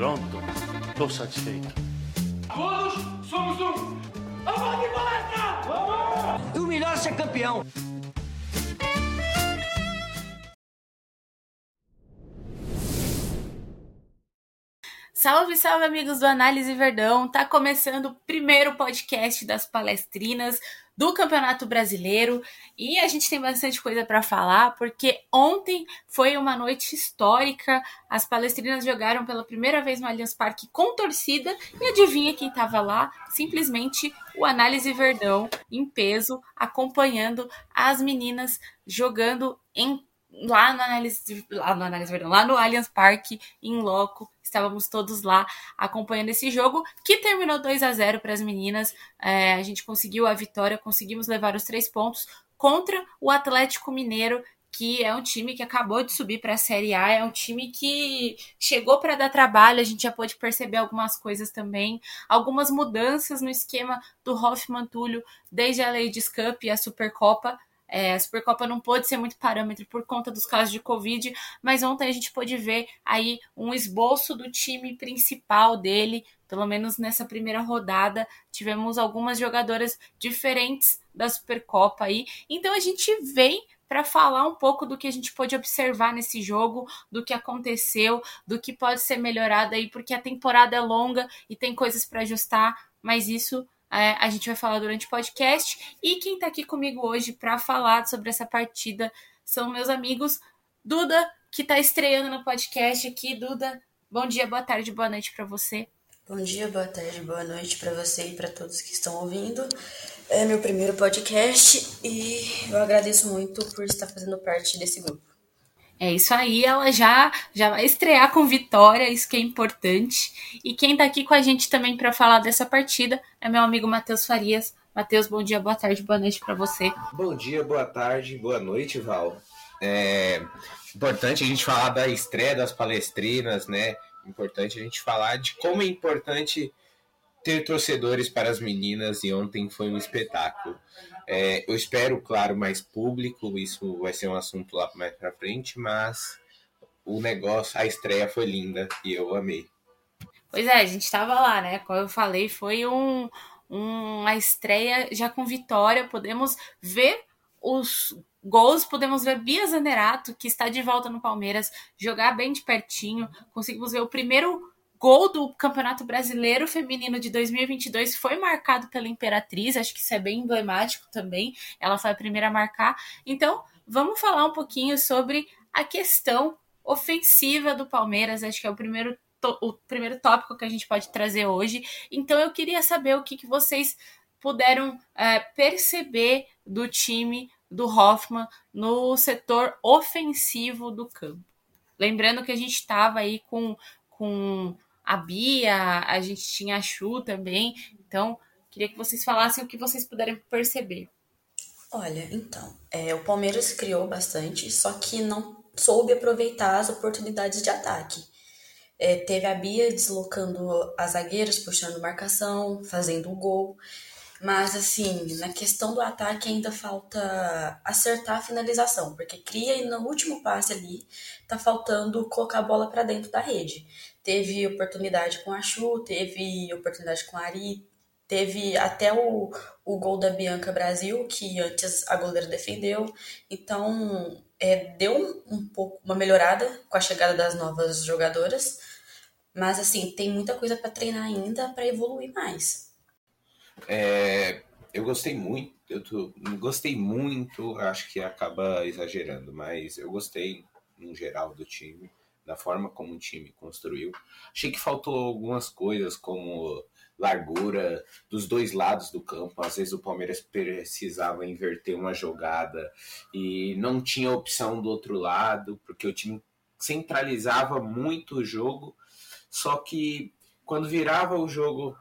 Pronto, tô satisfeito. Todos somos um. Vamos de palestra! Vamos! O melhor é ser campeão. Salve, salve, amigos do Análise Verdão! Tá começando o primeiro podcast das palestrinas do Campeonato Brasileiro e a gente tem bastante coisa para falar porque ontem foi uma noite histórica. As palestrinas jogaram pela primeira vez no Allianz Parque com torcida e adivinha quem estava lá? Simplesmente o Análise Verdão em peso, acompanhando as meninas jogando em lá no análise, lá no análise, perdão, lá no Allianz Parque em loco. Estávamos todos lá acompanhando esse jogo que terminou 2 a 0 para as meninas. É, a gente conseguiu a vitória, conseguimos levar os três pontos contra o Atlético Mineiro, que é um time que acabou de subir para a Série A, é um time que chegou para dar trabalho, a gente já pôde perceber algumas coisas também, algumas mudanças no esquema do Hoffman Túlio, desde a Ladies Cup e a Supercopa, é, a Supercopa não pôde ser muito parâmetro por conta dos casos de Covid, mas ontem a gente pôde ver aí um esboço do time principal dele, pelo menos nessa primeira rodada. Tivemos algumas jogadoras diferentes da Supercopa aí. Então a gente vem para falar um pouco do que a gente pôde observar nesse jogo, do que aconteceu, do que pode ser melhorado aí, porque a temporada é longa e tem coisas para ajustar, mas isso a gente vai falar durante o podcast. E quem está aqui comigo hoje para falar sobre essa partida são meus amigos Duda, que está estreando no podcast aqui. Duda, bom dia, boa tarde, boa noite para você. Bom dia, boa tarde, boa noite para você e para todos que estão ouvindo. É meu primeiro podcast e eu agradeço muito por estar fazendo parte desse grupo. É isso aí, ela já já vai estrear com vitória, isso que é importante. E quem tá aqui com a gente também para falar dessa partida é meu amigo Matheus Farias. Matheus, bom dia, boa tarde, boa noite para você. Bom dia, boa tarde, boa noite, Val. É importante a gente falar da estreia das palestrinas, né? Importante a gente falar de como é importante ter torcedores para as meninas e ontem foi um espetáculo. É, eu espero, claro, mais público, isso vai ser um assunto lá mais para frente, mas o negócio, a estreia foi linda e eu amei. Pois é, a gente estava lá, né? Como eu falei, foi um, uma estreia já com vitória. Podemos ver os gols, podemos ver Bia Zanerato, que está de volta no Palmeiras, jogar bem de pertinho. Conseguimos ver o primeiro gol do Campeonato Brasileiro Feminino de 2022 foi marcado pela Imperatriz, acho que isso é bem emblemático também. Ela foi a primeira a marcar. Então, vamos falar um pouquinho sobre a questão ofensiva do Palmeiras, acho que é o primeiro o primeiro tópico que a gente pode trazer hoje. Então eu queria saber o que, que vocês puderam é, perceber do time do Hoffman no setor ofensivo do campo. Lembrando que a gente estava aí com, com a Bia, a gente tinha a Chu também. Então, queria que vocês falassem o que vocês puderem perceber. Olha, então, é, o Palmeiras criou bastante, só que não soube aproveitar as oportunidades de ataque. É, teve a Bia deslocando as zagueiras, puxando marcação, fazendo o gol. Mas, assim, na questão do ataque ainda falta acertar a finalização, porque cria e no último passe ali tá faltando colocar a bola para dentro da rede. Teve oportunidade com a Chu, teve oportunidade com a Ari, teve até o, o gol da Bianca Brasil, que antes a goleira defendeu. Então, é, deu um, um pouco uma melhorada com a chegada das novas jogadoras. Mas, assim, tem muita coisa para treinar ainda para evoluir mais. É, eu gostei muito, eu tô, gostei muito, acho que acaba exagerando, mas eu gostei, no geral, do time, da forma como o time construiu. Achei que faltou algumas coisas, como largura dos dois lados do campo. Às vezes o Palmeiras precisava inverter uma jogada e não tinha opção do outro lado, porque o time centralizava muito o jogo. Só que quando virava o jogo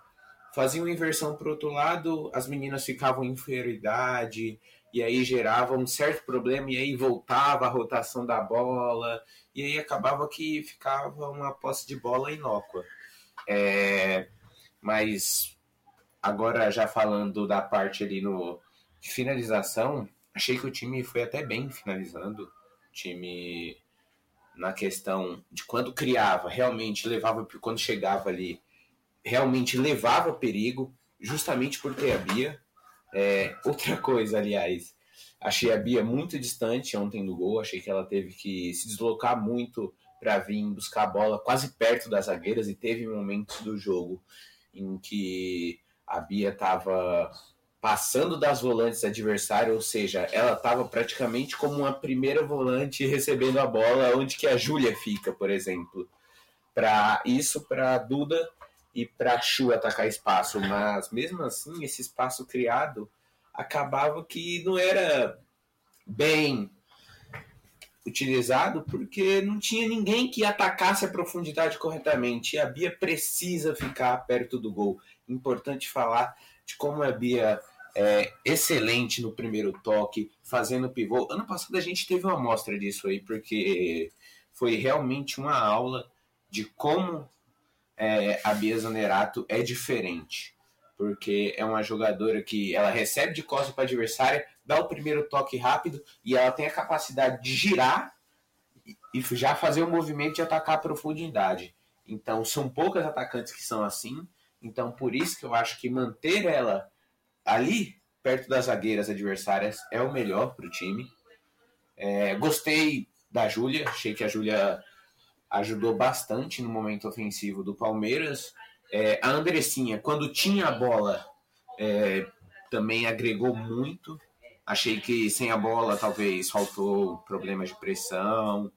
faziam inversão para o outro lado, as meninas ficavam em inferioridade, e aí gerava um certo problema, e aí voltava a rotação da bola, e aí acabava que ficava uma posse de bola inócua. É, mas agora já falando da parte ali no, de finalização, achei que o time foi até bem finalizando. O time na questão de quando criava, realmente levava, quando chegava ali, realmente levava perigo, justamente por ter a Bia. É, outra coisa, aliás, achei a Bia muito distante ontem do gol, achei que ela teve que se deslocar muito para vir buscar a bola quase perto das zagueiras e teve momentos do jogo em que a Bia estava passando das volantes adversárias, ou seja, ela estava praticamente como uma primeira volante recebendo a bola onde que a Júlia fica, por exemplo. Para isso para Duda e para Chu atacar espaço, mas mesmo assim esse espaço criado acabava que não era bem utilizado porque não tinha ninguém que atacasse a profundidade corretamente. E a Bia precisa ficar perto do gol. Importante falar de como a Bia é excelente no primeiro toque, fazendo pivô. Ano passado a gente teve uma amostra disso aí, porque foi realmente uma aula de como é, a Bia Zanerato é diferente. Porque é uma jogadora que ela recebe de costas para a adversária, dá o primeiro toque rápido e ela tem a capacidade de girar e já fazer o movimento de atacar a profundidade. Então, são poucas atacantes que são assim. Então, por isso que eu acho que manter ela ali, perto das zagueiras adversárias, é o melhor para o time. É, gostei da Júlia, achei que a Júlia ajudou bastante no momento ofensivo do Palmeiras. É, a Andressinha, quando tinha a bola, é, também agregou muito. Achei que sem a bola talvez faltou problemas de pressão,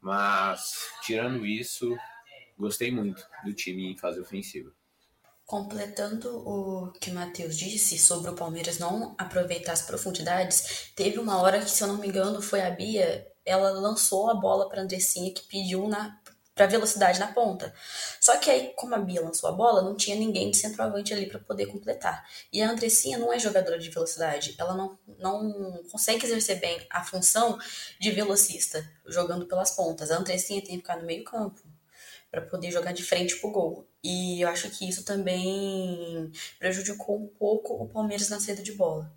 mas tirando isso, gostei muito do time em fase ofensiva. Completando o que o Matheus disse sobre o Palmeiras não aproveitar as profundidades, teve uma hora que, se eu não me engano, foi a Bia, ela lançou a bola para Andressinha que pediu na para velocidade na ponta. Só que aí, como a Bia lançou a bola, não tinha ninguém de centroavante ali para poder completar. E a Andressinha não é jogadora de velocidade, ela não, não consegue exercer bem a função de velocista jogando pelas pontas. A Andressinha tem que ficar no meio-campo para poder jogar de frente pro gol. E eu acho que isso também prejudicou um pouco o Palmeiras na saída de bola.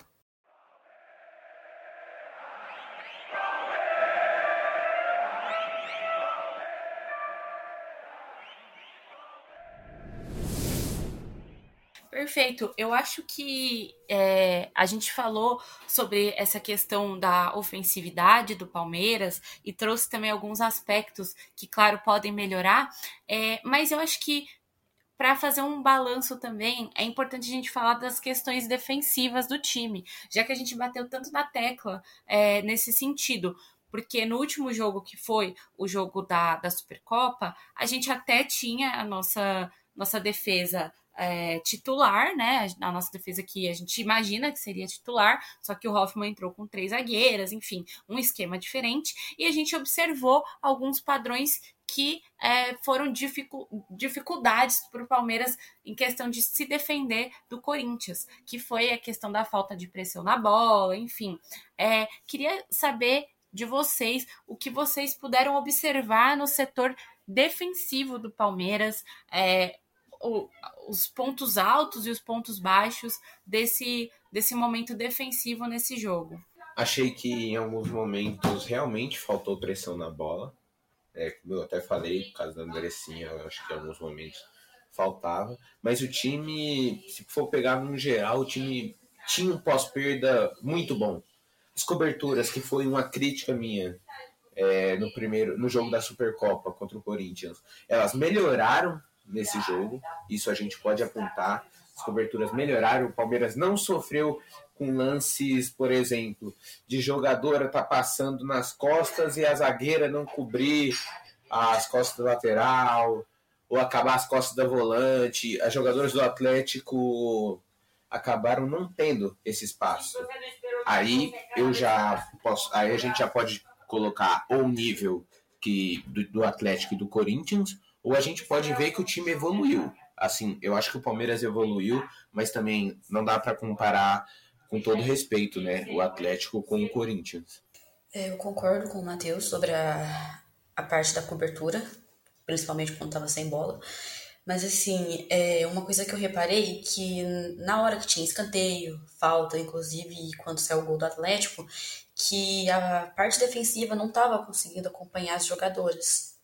Perfeito. Eu acho que é, a gente falou sobre essa questão da ofensividade do Palmeiras e trouxe também alguns aspectos que, claro, podem melhorar, é, mas eu acho que para fazer um balanço também, é importante a gente falar das questões defensivas do time, já que a gente bateu tanto na tecla é, nesse sentido. Porque no último jogo que foi o jogo da, da Supercopa, a gente até tinha a nossa, nossa defesa é, titular, né? A nossa defesa aqui a gente imagina que seria titular, só que o Hoffman entrou com três zagueiras, enfim, um esquema diferente, e a gente observou alguns padrões que é, foram dificu dificuldades para o Palmeiras em questão de se defender do Corinthians, que foi a questão da falta de pressão na bola, enfim. É, queria saber de vocês o que vocês puderam observar no setor defensivo do Palmeiras. É, os pontos altos e os pontos baixos desse, desse momento defensivo nesse jogo. Achei que em alguns momentos realmente faltou pressão na bola. É, como eu até falei, por causa da Andressinha, acho que em alguns momentos faltava. Mas o time, se for pegar no geral, o time tinha um pós-perda muito bom. As coberturas, que foi uma crítica minha é, no primeiro no jogo da Supercopa contra o Corinthians, elas melhoraram nesse jogo. Isso a gente pode apontar. As coberturas melhoraram. O Palmeiras não sofreu com lances, por exemplo, de jogadora tá passando nas costas e a zagueira não cobrir as costas da lateral, ou acabar as costas da volante. As jogadoras do Atlético acabaram não tendo esse espaço. Aí eu já posso, aí a gente já pode colocar o nível que do, do Atlético e do Corinthians, ou a gente pode ver que o time evoluiu. Assim, eu acho que o Palmeiras evoluiu, mas também não dá para comparar com todo respeito, né, o Atlético com o Corinthians. É, eu concordo com o Matheus sobre a, a parte da cobertura, principalmente quando estava sem bola. Mas assim, é uma coisa que eu reparei que na hora que tinha escanteio, falta, inclusive quando saiu o gol do Atlético, que a parte defensiva não estava conseguindo acompanhar as jogadoras.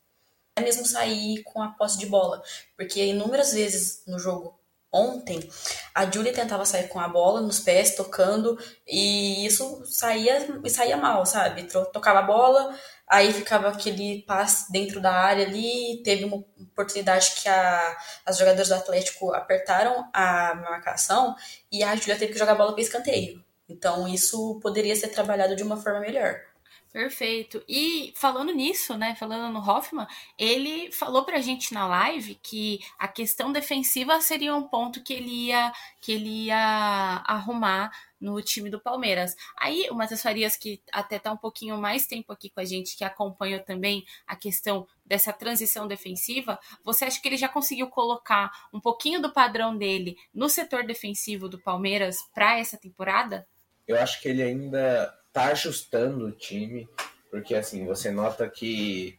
Até mesmo sair com a posse de bola, porque inúmeras vezes no jogo ontem, a Julie tentava sair com a bola nos pés, tocando, e isso saía, saía mal, sabe? Tocava a bola, aí ficava aquele passe dentro da área ali, teve uma oportunidade que a, as jogadoras do Atlético apertaram a marcação e a Julia teve que jogar a bola para escanteio. Então isso poderia ser trabalhado de uma forma melhor. Perfeito. E falando nisso, né, falando no Hoffman, ele falou pra gente na live que a questão defensiva seria um ponto que ele ia que ele ia arrumar no time do Palmeiras. Aí o Matheus Farias, que até tá um pouquinho mais tempo aqui com a gente, que acompanha também a questão dessa transição defensiva, você acha que ele já conseguiu colocar um pouquinho do padrão dele no setor defensivo do Palmeiras para essa temporada? Eu acho que ele ainda tá ajustando o time, porque assim, você nota que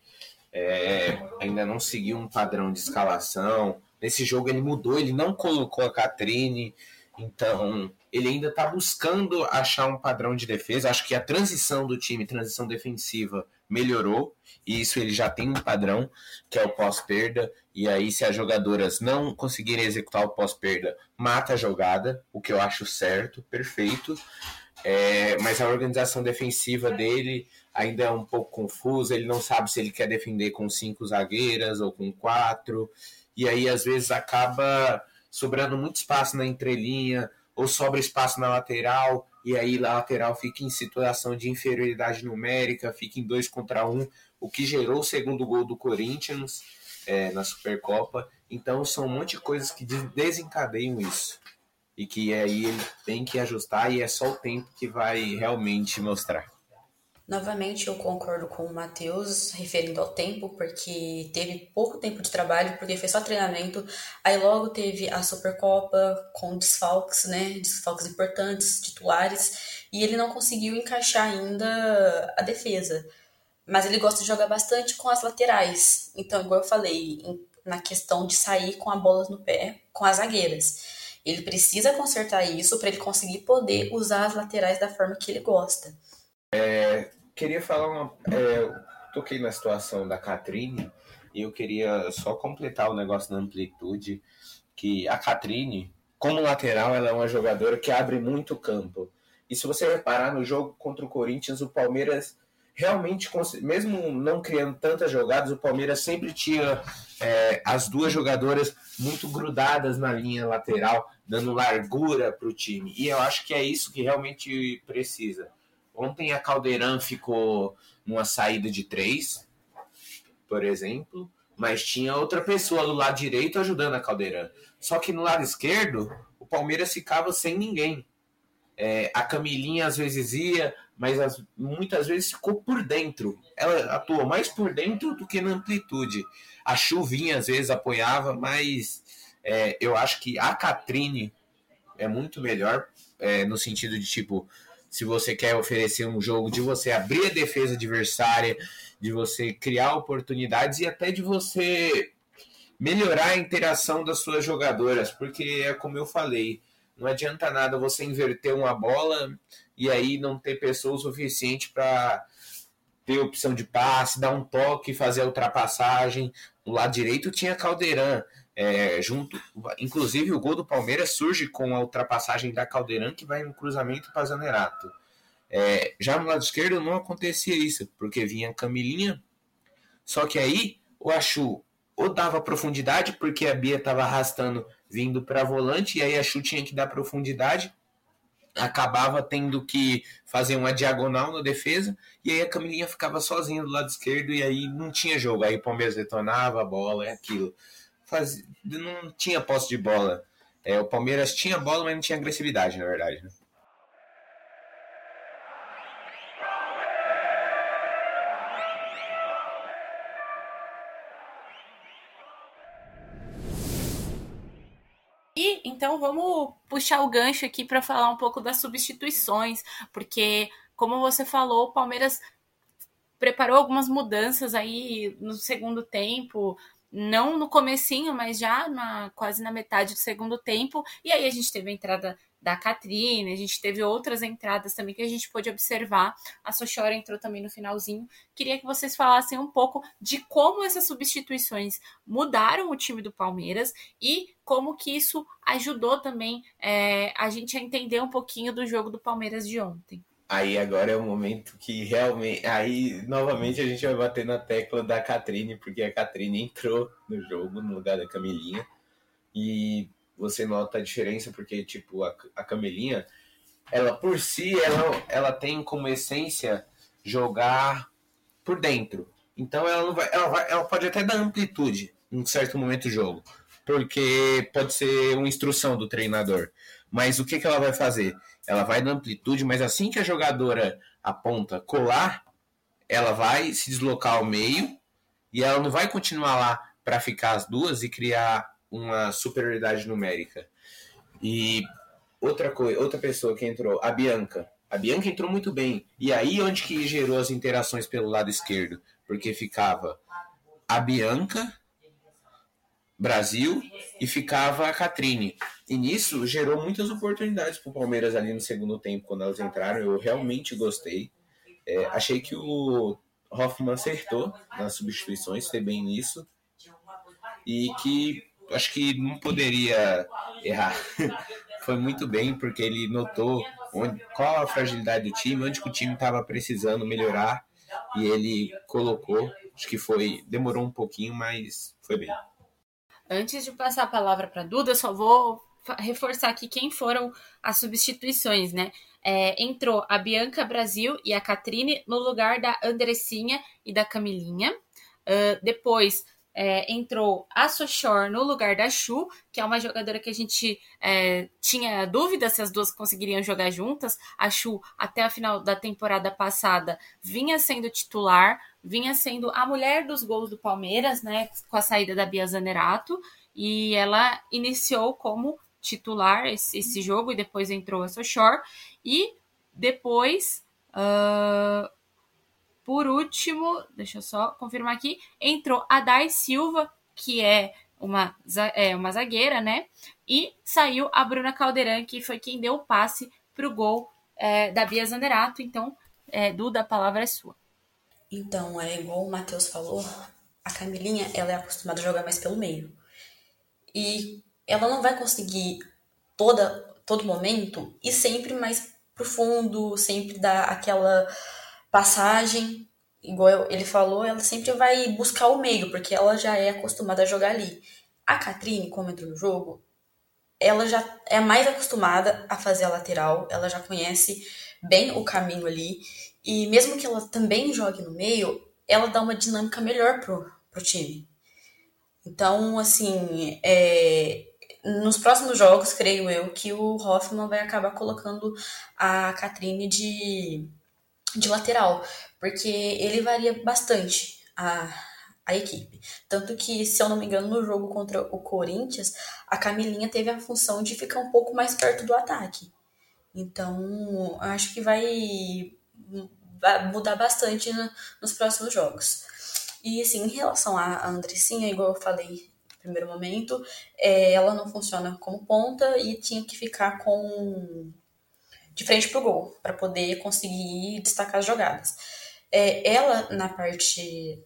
é, ainda não seguiu um padrão de escalação. Nesse jogo ele mudou, ele não colocou a Catrine, então ele ainda está buscando achar um padrão de defesa. Acho que a transição do time, transição defensiva, melhorou, e isso ele já tem um padrão, que é o pós-perda. E aí, se as jogadoras não conseguirem executar o pós-perda, mata a jogada, o que eu acho certo, perfeito. É, mas a organização defensiva dele ainda é um pouco confusa. Ele não sabe se ele quer defender com cinco zagueiras ou com quatro. E aí, às vezes, acaba sobrando muito espaço na entrelinha ou sobra espaço na lateral. E aí, a lateral fica em situação de inferioridade numérica, fica em dois contra um, o que gerou o segundo gol do Corinthians é, na Supercopa. Então, são um monte de coisas que desencadeiam isso e que aí ele tem que ajustar e é só o tempo que vai realmente mostrar. Novamente, eu concordo com o Matheus, referindo ao tempo, porque teve pouco tempo de trabalho, porque foi só treinamento. Aí logo teve a Supercopa com desfalques, né? Desfalques importantes, titulares, e ele não conseguiu encaixar ainda a defesa. Mas ele gosta de jogar bastante com as laterais. Então, igual eu falei, na questão de sair com a bola no pé com as zagueiras. Ele precisa consertar isso para ele conseguir poder usar as laterais da forma que ele gosta. É, queria falar uma. É, toquei na situação da Catrine e eu queria só completar o negócio da amplitude. Que a Catrine, como lateral, ela é uma jogadora que abre muito campo. E se você reparar no jogo contra o Corinthians, o Palmeiras realmente, mesmo não criando tantas jogadas, o Palmeiras sempre tinha é, as duas jogadoras muito grudadas na linha lateral, dando largura para o time. E eu acho que é isso que realmente precisa. Ontem a Caldeirão ficou numa saída de três, por exemplo, mas tinha outra pessoa do lado direito ajudando a Caldeirão. Só que no lado esquerdo, o Palmeiras ficava sem ninguém. É, a Camilinha às vezes ia, mas as, muitas vezes ficou por dentro. Ela atuou mais por dentro do que na amplitude. A chuvinha às vezes apoiava, mas é, eu acho que a Catrine é muito melhor é, no sentido de tipo, se você quer oferecer um jogo de você abrir a defesa adversária, de você criar oportunidades e até de você melhorar a interação das suas jogadoras, porque é como eu falei, não adianta nada você inverter uma bola e aí não ter pessoa suficiente para ter opção de passe, dar um toque, fazer a ultrapassagem. No lado direito tinha Caldeirão, é, junto, inclusive o gol do Palmeiras surge com a ultrapassagem da Caldeirão que vai no cruzamento para Zanerato. É, já no lado esquerdo não acontecia isso, porque vinha Camilinha, só que aí o Achu ou dava profundidade, porque a Bia estava arrastando vindo para volante, e aí a Chu tinha que dar profundidade, acabava tendo que fazer uma diagonal na defesa, e aí a Camilinha ficava sozinha do lado esquerdo, e aí não tinha jogo. Aí o Palmeiras detonava a bola, é aquilo. Faz... Não tinha posse de bola. É, o Palmeiras tinha bola, mas não tinha agressividade, na verdade. Né? Então vamos puxar o gancho aqui para falar um pouco das substituições, porque, como você falou, o Palmeiras preparou algumas mudanças aí no segundo tempo, não no comecinho, mas já na, quase na metade do segundo tempo, e aí a gente teve a entrada da Catrine, a gente teve outras entradas também que a gente pôde observar. A Sochora entrou também no finalzinho. Queria que vocês falassem um pouco de como essas substituições mudaram o time do Palmeiras e como que isso ajudou também é, a gente a entender um pouquinho do jogo do Palmeiras de ontem. Aí agora é o momento que realmente. Aí novamente a gente vai bater na tecla da Catrine, porque a Catrine entrou no jogo no lugar da Camilinha. E você nota a diferença, porque, tipo, a, a Camelinha, ela por si, ela, ela tem como essência jogar por dentro. Então ela não vai ela, vai. ela pode até dar amplitude em certo momento do jogo. Porque pode ser uma instrução do treinador. Mas o que, que ela vai fazer? Ela vai dar amplitude, mas assim que a jogadora aponta colar, ela vai se deslocar ao meio e ela não vai continuar lá para ficar as duas e criar uma superioridade numérica. E outra coisa, outra pessoa que entrou, a Bianca. A Bianca entrou muito bem. E aí onde que gerou as interações pelo lado esquerdo? Porque ficava a Bianca, Brasil, e ficava a Catrine. E nisso gerou muitas oportunidades para o Palmeiras ali no segundo tempo, quando elas entraram. Eu realmente gostei. É, achei que o Hoffman acertou nas substituições, foi bem nisso. E que acho que não poderia errar. Foi muito bem, porque ele notou onde, qual a fragilidade do time, onde o time estava precisando melhorar, e ele colocou. Acho que foi. Demorou um pouquinho, mas foi bem. Antes de passar a palavra para Duda, só vou reforçar aqui quem foram as substituições, né? É, entrou a Bianca Brasil e a Catrine no lugar da Andressinha e da Camilinha. Uh, depois é, entrou a Sochor no lugar da Chu, que é uma jogadora que a gente é, tinha dúvida se as duas conseguiriam jogar juntas. A Chu, até a final da temporada passada, vinha sendo titular, vinha sendo a mulher dos gols do Palmeiras, né, com a saída da Bia Zanerato, e ela iniciou como titular esse, esse jogo e depois entrou a Sochor. E depois. Uh, por último, deixa eu só confirmar aqui, entrou a Dai Silva, que é uma, é uma zagueira, né? E saiu a Bruna Calderan, que foi quem deu o passe para o gol é, da Bia Zanerato. Então, é, Duda, a palavra é sua. Então, é igual o Matheus falou, a Camilinha ela é acostumada a jogar mais pelo meio. E ela não vai conseguir toda, todo momento e sempre mais profundo, sempre dar aquela passagem, igual ele falou, ela sempre vai buscar o meio, porque ela já é acostumada a jogar ali. A Catrine, como entrou no jogo, ela já é mais acostumada a fazer a lateral, ela já conhece bem o caminho ali, e mesmo que ela também jogue no meio, ela dá uma dinâmica melhor pro, pro time. Então, assim, é, nos próximos jogos, creio eu, que o Hoffman vai acabar colocando a Catrine de de lateral, porque ele varia bastante a, a equipe. Tanto que, se eu não me engano, no jogo contra o Corinthians, a Camilinha teve a função de ficar um pouco mais perto do ataque. Então, acho que vai, mudar bastante no, nos próximos jogos. E, assim, em relação à Andressinha, igual eu falei no primeiro momento, é, ela não funciona como ponta e tinha que ficar com de frente pro gol, para poder conseguir destacar as jogadas. É, ela, na parte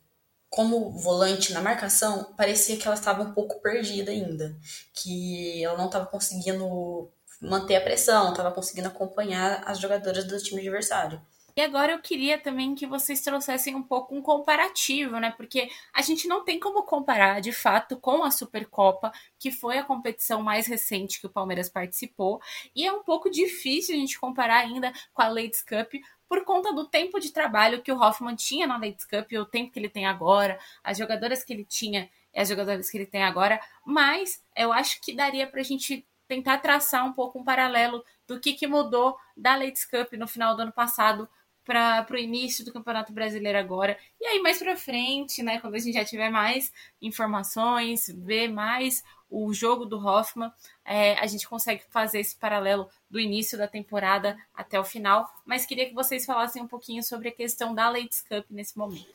como volante na marcação, parecia que ela estava um pouco perdida ainda, que ela não estava conseguindo manter a pressão, estava conseguindo acompanhar as jogadoras do time adversário. E agora eu queria também que vocês trouxessem um pouco um comparativo, né? Porque a gente não tem como comparar, de fato, com a Supercopa, que foi a competição mais recente que o Palmeiras participou. E é um pouco difícil a gente comparar ainda com a Ladies Cup, por conta do tempo de trabalho que o Hoffman tinha na Ladies Cup, o tempo que ele tem agora, as jogadoras que ele tinha e as jogadoras que ele tem agora. Mas eu acho que daria para a gente tentar traçar um pouco um paralelo do que, que mudou da Ladies Cup no final do ano passado para o início do Campeonato Brasileiro agora. E aí, mais para frente, né, quando a gente já tiver mais informações, ver mais o jogo do Hoffman, é, a gente consegue fazer esse paralelo do início da temporada até o final. Mas queria que vocês falassem um pouquinho sobre a questão da Ladies Cup nesse momento.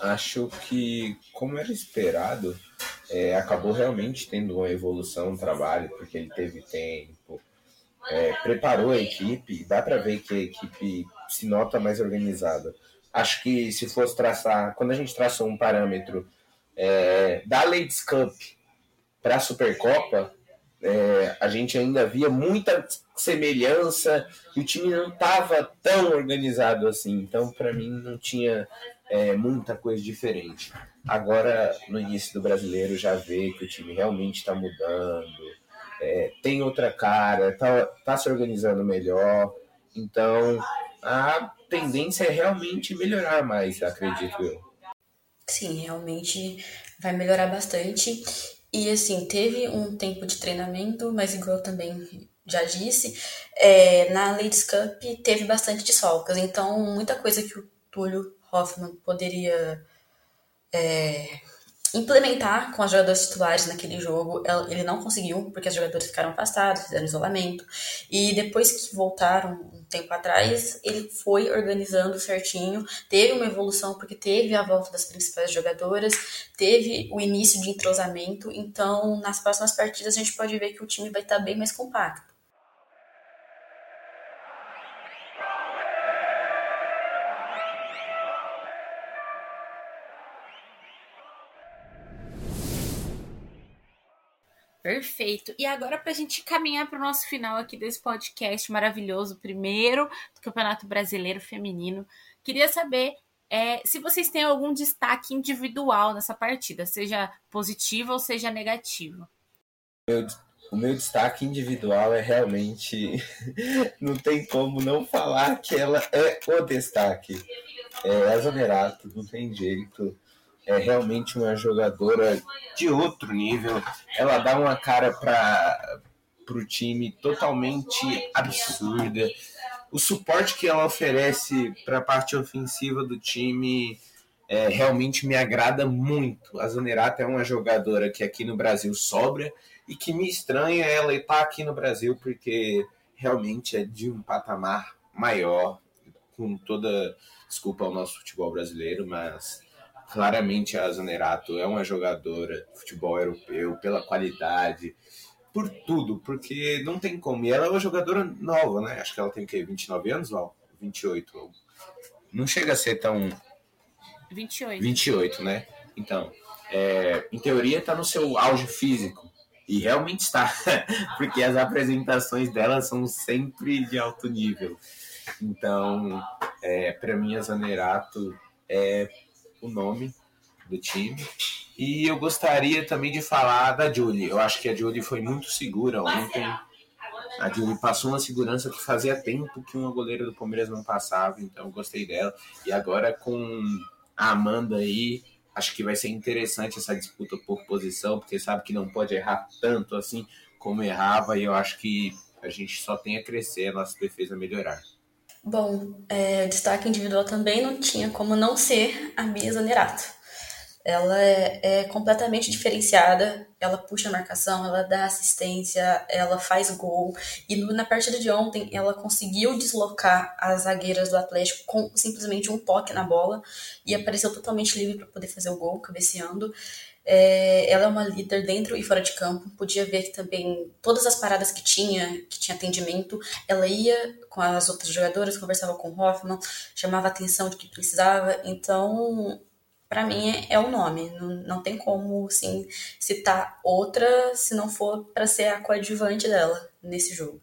Acho que, como era esperado, é, acabou realmente tendo uma evolução no trabalho, porque ele teve tempo, é, preparou a equipe, dá para ver que a equipe se nota mais organizada. Acho que se fosse traçar, quando a gente traçou um parâmetro é, da Ladies Cup para a Supercopa, é, a gente ainda via muita semelhança e o time não estava tão organizado assim. Então, para mim, não tinha é, muita coisa diferente. Agora, no início do brasileiro, já vê que o time realmente está mudando, é, tem outra cara, está tá se organizando melhor. Então, a tendência é realmente melhorar mais, acredito eu. Sim, realmente vai melhorar bastante. E assim, teve um tempo de treinamento, mas igual eu também já disse, é, na Ladies Cup teve bastante desfalques. Então, muita coisa que o Túlio Hoffman poderia é, implementar com as jogadoras titulares naquele jogo, ele não conseguiu, porque as jogadoras ficaram afastadas, fizeram isolamento. E depois que voltaram um tempo atrás, ele foi organizando certinho, teve uma evolução, porque teve a volta das principais jogadoras, teve o início de entrosamento. Então, nas próximas partidas, a gente pode ver que o time vai estar bem mais compacto. Perfeito. E agora, para a gente caminhar para o nosso final aqui desse podcast maravilhoso, primeiro do Campeonato Brasileiro Feminino, queria saber é, se vocês têm algum destaque individual nessa partida, seja positivo ou seja negativo. o meu destaque individual é realmente. não tem como não falar que ela é o destaque. É a Zanerato, não tem jeito é realmente uma jogadora de outro nível. Ela dá uma cara para o time totalmente absurda. O suporte que ela oferece para a parte ofensiva do time é, realmente me agrada muito. A Zanerato é uma jogadora que aqui no Brasil sobra e que me estranha ela estar aqui no Brasil porque realmente é de um patamar maior, com toda desculpa ao nosso futebol brasileiro, mas Claramente a Zanerato é uma jogadora de futebol europeu pela qualidade, por tudo, porque não tem como. E ela é uma jogadora nova, né? Acho que ela tem o quê? 29 anos, Val? 28. Não chega a ser tão. 28. 28, né? Então, é, em teoria está no seu auge físico. E realmente está, porque as apresentações dela são sempre de alto nível. Então, é, para mim, a Zanerato é o nome do time. E eu gostaria também de falar da Julie. Eu acho que a Julie foi muito segura ontem. A Julie passou uma segurança que fazia tempo que uma goleira do Palmeiras não passava, então eu gostei dela. E agora com a Amanda aí, acho que vai ser interessante essa disputa por posição, porque sabe que não pode errar tanto assim como errava, e eu acho que a gente só tem a crescer, a nossa defesa melhorar. Bom, é, destaque individual também não tinha como não ser a Bia Zanerato. Ela é, é, completamente diferenciada, ela puxa a marcação, ela dá assistência, ela faz gol. E no, na partida de ontem, ela conseguiu deslocar as zagueiras do Atlético com simplesmente um toque na bola e apareceu totalmente livre para poder fazer o gol, cabeceando. É, ela é uma líder dentro e fora de campo. Podia ver que também todas as paradas que tinha, que tinha atendimento, ela ia com as outras jogadoras, conversava com Hoffman, chamava a atenção de que precisava. Então, para mim é, é, o nome. Não, não tem como assim, citar outra se não for para ser a coadjuvante dela nesse jogo.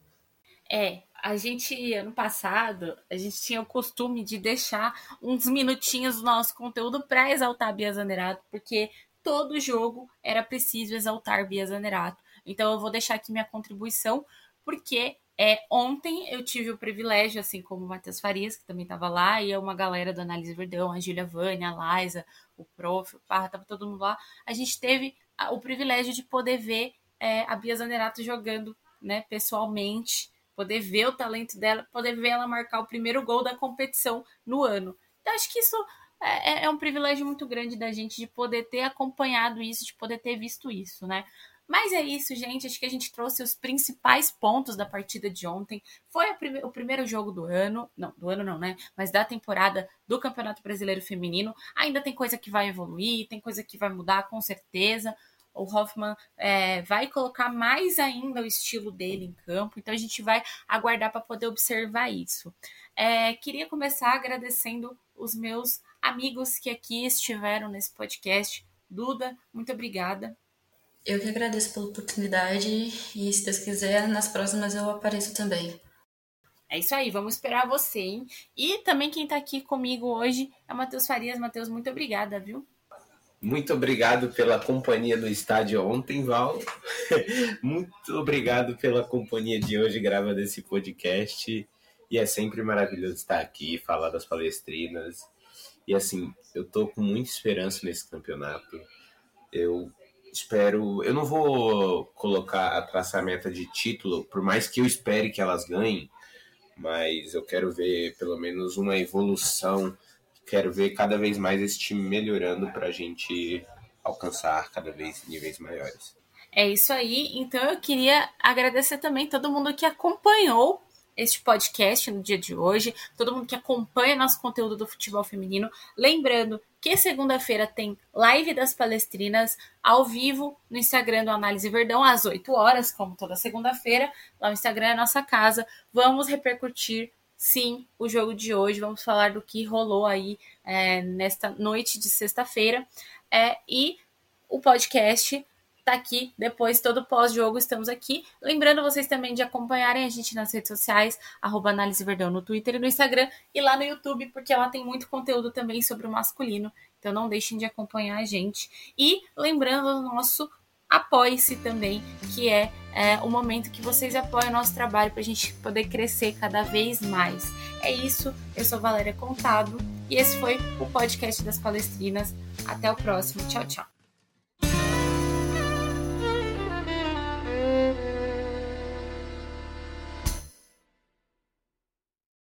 É, a gente, ano passado, a gente tinha o costume de deixar uns minutinhos do nosso conteúdo para exaltar a Bia Zanerato, porque todo jogo era preciso exaltar Bia Zanerato. Então eu vou deixar aqui minha contribuição, porque é, ontem eu tive o privilégio, assim como o Matheus Farias, que também estava lá, e uma galera do Análise Verdão, a Júlia Vânia, a Liza, o Prof, o Parra, tava todo mundo lá. A gente teve o privilégio de poder ver é, a Bia Zanerato jogando né, pessoalmente, poder ver o talento dela, poder ver ela marcar o primeiro gol da competição no ano. Então, acho que isso é, é, é, um privilégio muito grande da gente de poder ter acompanhado isso, de poder ter visto isso, né? Mas é isso, gente. Acho que a gente trouxe os principais pontos da partida de ontem. Foi prime o primeiro jogo do ano. Não, do ano não, né? Mas da temporada do Campeonato Brasileiro Feminino. Ainda tem coisa que vai evoluir, tem coisa que vai mudar, com certeza. O Hoffman é, vai colocar mais ainda o estilo dele em campo, então a gente vai aguardar para poder observar isso. É, queria começar agradecendo os meus amigos que aqui estiveram nesse podcast. Duda, muito obrigada. Eu que agradeço pela oportunidade e, se Deus quiser, nas próximas eu apareço também. É isso aí, vamos esperar você, hein? E também quem tá aqui comigo hoje é o Matheus Farias. Matheus, muito obrigada, viu? Muito obrigado pela companhia no estádio ontem, Val. muito obrigado pela companhia de hoje gravando esse podcast. E é sempre maravilhoso estar aqui, falar das palestrinas. E assim, eu tô com muita esperança nesse campeonato. Eu espero. Eu não vou colocar a traçar meta de título, por mais que eu espere que elas ganhem, mas eu quero ver pelo menos uma evolução. Quero ver cada vez mais esse time melhorando para a gente alcançar cada vez níveis maiores. É isso aí. Então eu queria agradecer também todo mundo que acompanhou este podcast no dia de hoje, todo mundo que acompanha nosso conteúdo do futebol feminino. Lembrando que segunda-feira tem live das palestrinas ao vivo no Instagram do Análise Verdão, às 8 horas, como toda segunda-feira. Lá no Instagram é nossa casa. Vamos repercutir, sim, o jogo de hoje. Vamos falar do que rolou aí é, nesta noite de sexta-feira. É, e o podcast tá aqui depois, todo pós-jogo, estamos aqui. Lembrando vocês também de acompanharem a gente nas redes sociais, arroba Análise Verdão no Twitter e no Instagram, e lá no YouTube, porque lá tem muito conteúdo também sobre o masculino. Então não deixem de acompanhar a gente. E lembrando o nosso apoie-se também, que é, é, o momento que vocês apoiam o nosso trabalho para a gente poder crescer cada vez mais. É isso, eu sou Valéria Contado e esse foi o podcast das Palestrinas. Até o próximo, tchau, tchau.